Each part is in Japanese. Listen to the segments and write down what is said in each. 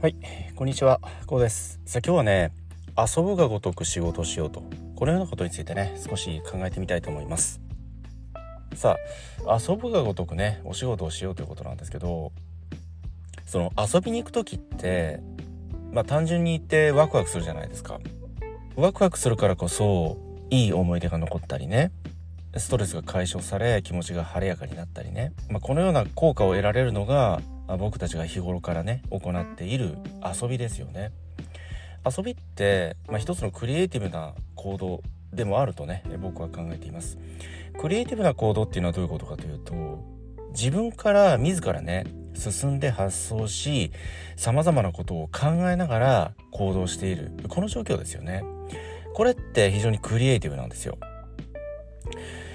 はい、こんにちは、こうです。さあ今日はね、遊ぶがごとく仕事をしようと、このようなことについてね、少し考えてみたいと思います。さあ、遊ぶがごとくね、お仕事をしようということなんですけど、その遊びに行く時って、まあ単純に言ってワクワクするじゃないですか。ワクワクするからこそ、いい思い出が残ったりね、ストレスが解消され気持ちが晴れやかになったりね、まあ、このような効果を得られるのがまあ僕たちが日頃からね行っている遊びですよね。遊びって、まあ、一つのクリエイティブな行動でもあるとね僕は考えています。クリエイティブな行動っていうのはどういうことかというと自分から自らね進んで発想し様々なことを考えながら行動しているこの状況ですよね。これって非常にクリエイティブなんですよ。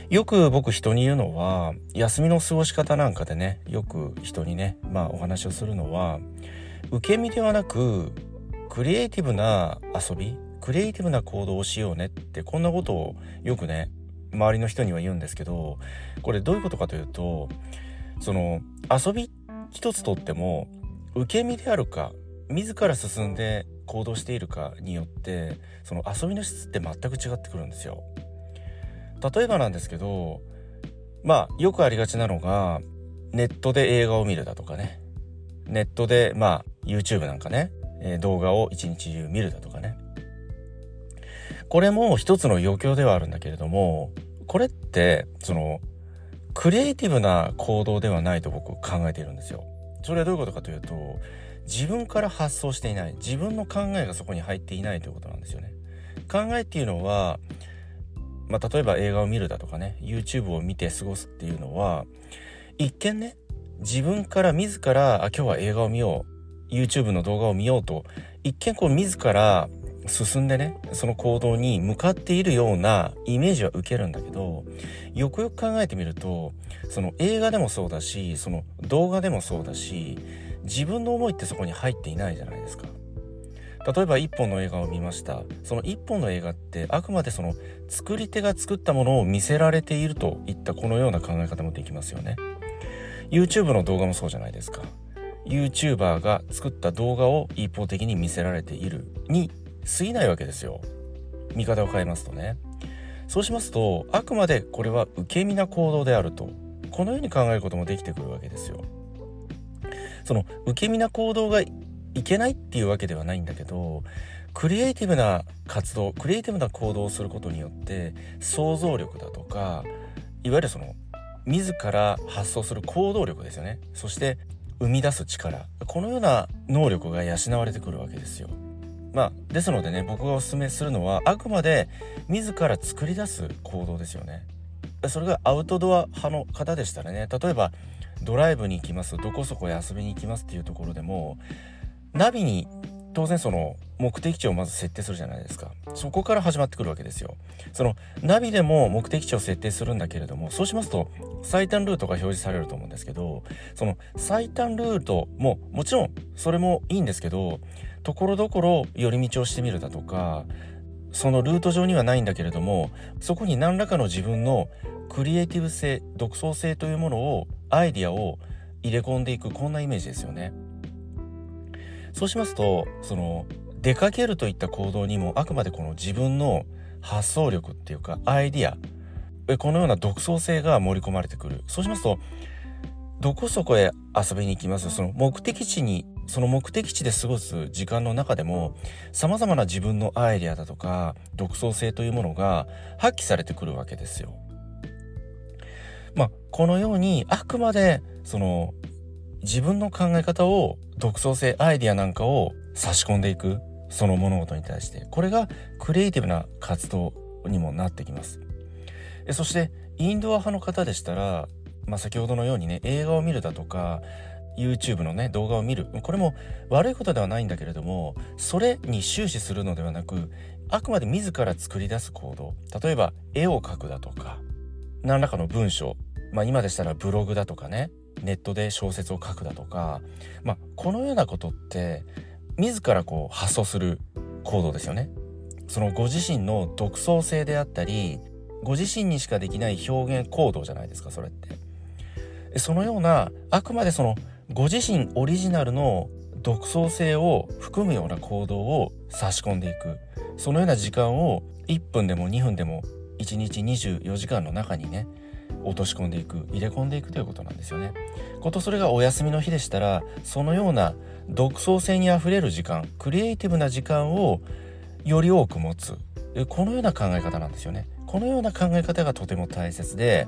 よく僕人に言うのは休みの過ごし方なんかでねよく人にねまあお話をするのは受け身ではなくクリエイティブな遊びクリエイティブな行動をしようねってこんなことをよくね周りの人には言うんですけどこれどういうことかというとその遊び一つとっても受け身であるか自ら進んで行動しているかによってその遊びの質って全く違ってくるんですよ。例えばなんですけどまあよくありがちなのがネットで映画を見るだとかねネットでまあ YouTube なんかね、え動画を一日中見るだとかねこれも一つの余興ではあるんだけれどもこれってそのクリエイティブな行動ではないと僕考えているんですよ。それはどういうことかというと自分から発想していない自分の考えがそこに入っていないということなんですよね。考えっていうのはまあ、例えば映画を見るだとかね YouTube を見て過ごすっていうのは一見ね自分から自らあ今日は映画を見よう YouTube の動画を見ようと一見こう自ら進んでねその行動に向かっているようなイメージは受けるんだけどよくよく考えてみるとその映画でもそうだしその動画でもそうだし自分の思いってそこに入っていないじゃないですか。例えば一本の映画を見ました。その一本の映画ってあくまでその作り手が作ったものを見せられているといったこのような考え方もできますよね。YouTube の動画もそうじゃないですか。YouTuber が作った動画を一方的に見せられているに過ぎないわけですよ。見方を変えますとね。そうしますとあくまでこれは受け身な行動であると。このように考えることもできてくるわけですよ。その受け身な行動がいけないっていうわけではないんだけどクリエイティブな活動クリエイティブな行動をすることによって想像力だとかいわゆるその自ら発想する行動力ですよねそして生み出す力このような能力が養われてくるわけですよ。まあですのでね僕がお勧めするのはあくまで自ら作り出す行動ですよね。それがアウトドア派の方でしたらね例えばドライブに行きますどこそこへ遊びに行きますっていうところでもナビに当然その目的地をまず設定するじゃないですかそこから始まってくるわけですよそのナビでも目的地を設定するんだけれどもそうしますと最短ルートが表示されると思うんですけどその最短ルートももちろんそれもいいんですけどところどころ寄り道をしてみるだとかそのルート上にはないんだけれどもそこに何らかの自分のクリエイティブ性独創性というものをアイディアを入れ込んでいくこんなイメージですよね。そうしますとその出かけるといった行動にもあくまでこの自分の発想力っていうかアイディアこのような独創性が盛り込まれてくるそうしますとどこそこへ遊びに行きます？その目的地にその目的地で過ごす時間の中でも様々な自分のアイデアだとか独創性というものが発揮されてくるわけですよ。まあこのようにあくまでその自分の考え方を独創性アイディアなんかを差し込んでいくその物事に対して。これがクリエイティブな活動にもなってきます。そしてインドア派の方でしたら、まあ、先ほどのようにね映画を見るだとか YouTube のね動画を見る。これも悪いことではないんだけれどもそれに終始するのではなくあくまで自ら作り出す行動。例えば絵を描くだとか何らかの文章。まあ今でしたらブログだとかね。ネットで小説を書くだとか、まあ、このようなことって自らこう発想する行動ですよね。そのご自身の独創性であったりご自身にしかできない表現行動じゃないですかそれって。そのようなあくまでそのご自身オリジナルの独創性を含むような行動を差し込んでいくそのような時間を1分でも2分でも1日24時間の中にね落とし込んでいく入れ込んでいくということなんですよね。ことそれがお休みの日でしたらそのような独創性にあふれる時間クリエイティブな時間をより多く持つこのような考え方なんですよね。このような考え方がとても大切で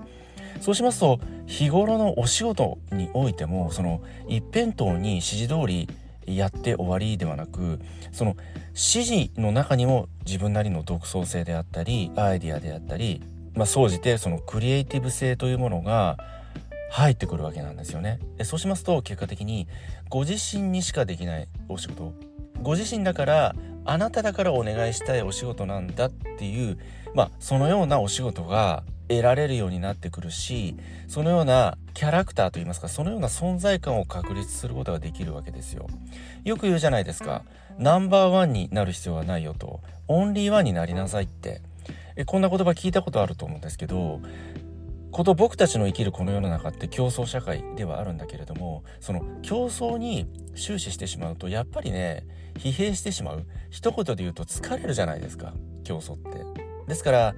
そうしますと日頃のお仕事においてもその一辺倒に指示通りやって終わりではなくその指示の中にも自分なりの独創性であったりアイディアであったりまあ、総じてそのクリエイティブ性というものが入ってくるわけなんですよね。でそうしますと結果的にご自身にしかできないお仕事ご自身だからあなただからお願いしたいお仕事なんだっていうまあそのようなお仕事が得られるようになってくるしそのようなキャラクターといいますかそのような存在感を確立することができるわけですよ。よく言うじゃないですかナンバーワンになる必要はないよとオンリーワンになりなさいって。えこんな言葉聞いたことあると思うんですけどこと僕たちの生きるこの世の中って競争社会ではあるんだけれどもその競争に終始してしまうとやっぱりね疲弊してしまう。一言で言うと疲れるじゃないですか競争って。ですから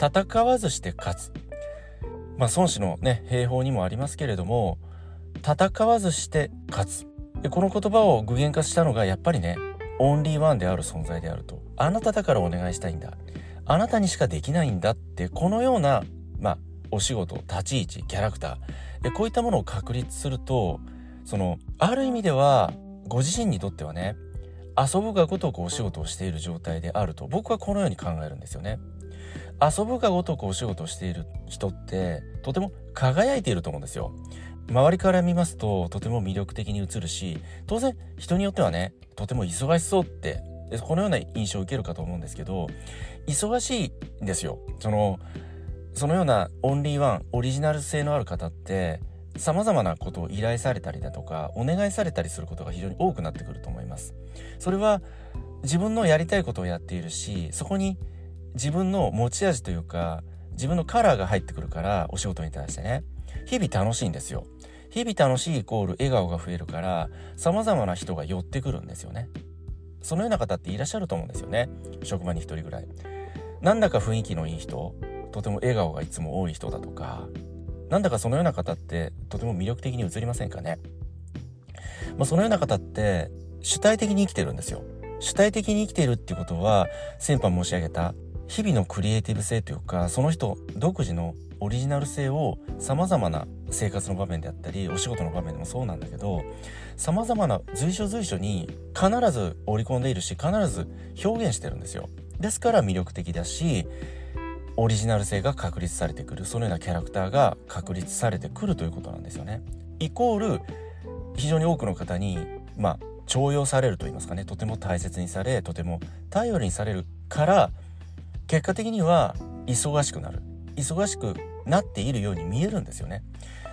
戦わずして勝つ。まあ孫子のね兵法にもありますけれども戦わずして勝つ。でこの言葉を具現化したのがやっぱりねオンリーワンである存在であると。あなただからお願いしたいんだ。あなたにしかできないんだってこのようなまあお仕事立ち位置キャラクターこういったものを確立するとそのある意味ではご自身にとってはね遊ぶがごとくお仕事をしている状態であると僕はこのように考えるんですよね。遊ぶがごとくお仕事をしている人ってとても輝いていると思うんですよ。周りから見ますととても魅力的に映るし当然人によってはねとても忙しそうってこのような印象を受けるかと思うんですけど忙しいんですよ。そのそのようなオンリーワンオリジナル性のある方って様々なことを依頼されたりだとかお願いされたりすることが非常に多くなってくると思います。それは自分のやりたいことをやっているしそこに自分の持ち味というか自分のカラーが入ってくるからお仕事に対してね。日々楽しいんですよ。日々楽しいイコール笑顔が増えるから様々な人が寄ってくるんですよね。そのような方っていらっしゃると思うんですよね。職場に1人ぐらい。なんだか雰囲気のいい人。とても笑顔がいつも多い人だとか。なんだかそのような方ってとても魅力的に映りませんかね、まあ、そのような方って主体的に生きてるんですよ。主体的に生きているっていうことは先般申し上げた日々のクリエイティブ性というかその人独自のオリジナル性を様々な生活の場面であったりお仕事の場面でもそうなんだけど様々な随所随所に必ず織り込んでいるし必ず表現してるんですよ。ですから魅力的だしオリジナル性が確立されてくる。そのようなキャラクターが確立されてくるということなんですよね。イコール非常に多くの方にまあ重用されると言いますかね。とても大切にされとても頼りにされるから結果的には忙しくなる。忙しくなっているように見えるんですよね。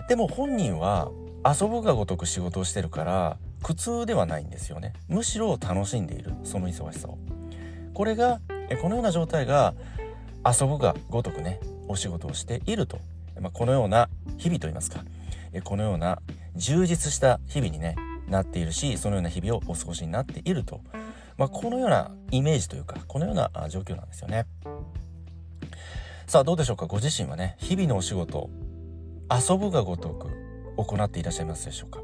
でも本人は遊ぶがごとく仕事をしてるから苦痛ではないんですよね。むしろ楽しんでいるその忙しさを。これがこのような状態が遊ぶがごとくねお仕事をしていると、まあ、このような日々といいますか。このような充実した日々にねなっているしそのような日々をお過ごしになっていると、まあ、このようなイメージというかこのような状況なんですよね。さあどうでしょうか？ご自身はね日々のお仕事遊ぶがごとく行っていらっしゃいますでしょうか？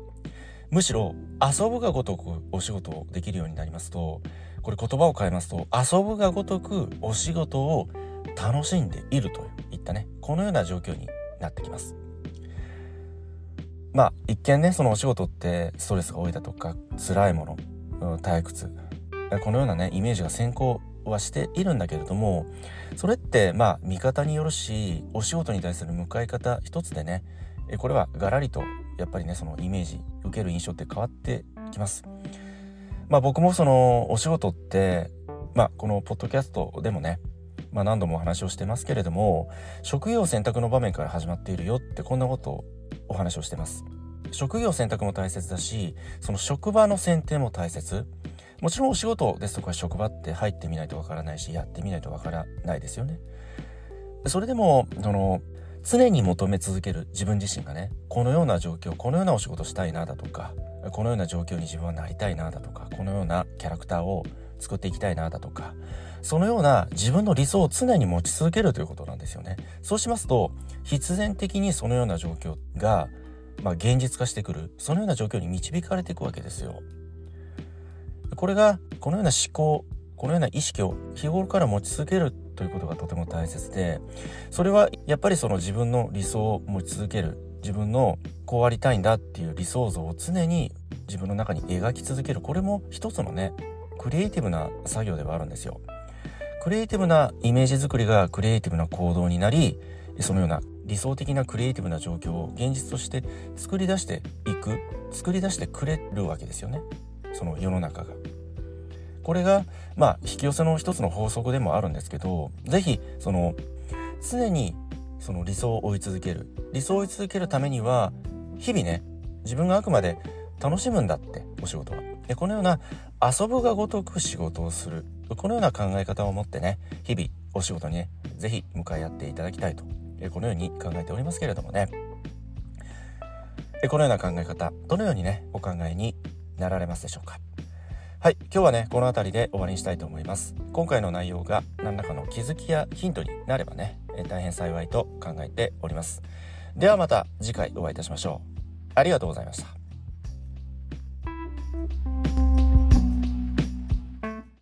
むしろ遊ぶがごとくお仕事をできるようになりますとこれ言葉を変えますと遊ぶがごとくお仕事を楽しんでいるといったねこのような状況になってきます。まあ一見ねそのお仕事ってストレスが多いだとか辛いもの退屈このようなねイメージが先行はしているんだけれどもそれってまあ見方によるしお仕事に対する向かい方一つでねこれはガラリとやっぱりねそのイメージ受ける印象って変わってきます。まあ僕もそのお仕事ってまあこのポッドキャストでもねまあ何度もお話をしてますけれども職業選択の場面から始まっているよってこんなことをお話をしてます。職業選択も大切だしその職場の選定も大切もちろんお仕事ですとか職場って入ってみないとわからないしやってみないとわからないですよね。それでもその常に求め続ける自分自身がねこのような状況このようなお仕事したいなだとかこのような状況に自分はなりたいなだとかこのようなキャラクターを作っていきたいなだとかそのような自分の理想を常に持ち続けるということなんですよねそうしますと必然的にそのような状況がまあ、現実化してくるそのような状況に導かれていくわけですよ。これがこのような思考このような意識を日頃から持ち続けるということがとても大切でそれはやっぱりその自分の理想を持ち続ける自分のこうありたいんだっていう理想像を常に自分の中に描き続けるこれも一つのねクリエイティブな作業ではあるんですよ。クリエイティブなイメージ作りがクリエイティブな行動になりそのような理想的なクリエイティブな状況を現実として作り出していく作り出してくれるわけですよねその世の中が。これがまあ引き寄せの一つの法則でもあるんですけど是非その常にその理想を追い続ける。理想を追い続けるためには日々ね自分があくまで楽しむんだってお仕事は。でこのような遊ぶがごとく仕事をする。このような考え方を持ってね日々お仕事にね是非向かい合っていただきたいと。このように考えておりますけれどもね。このような考え方。どのようにねお考えになられますでしょうか？はい今日はねこの辺りで終わりにしたいと思います。今回の内容が何らかの気づきやヒントになればね大変幸いと考えております。ではまた次回お会いいたしましょう。ありがとうございました。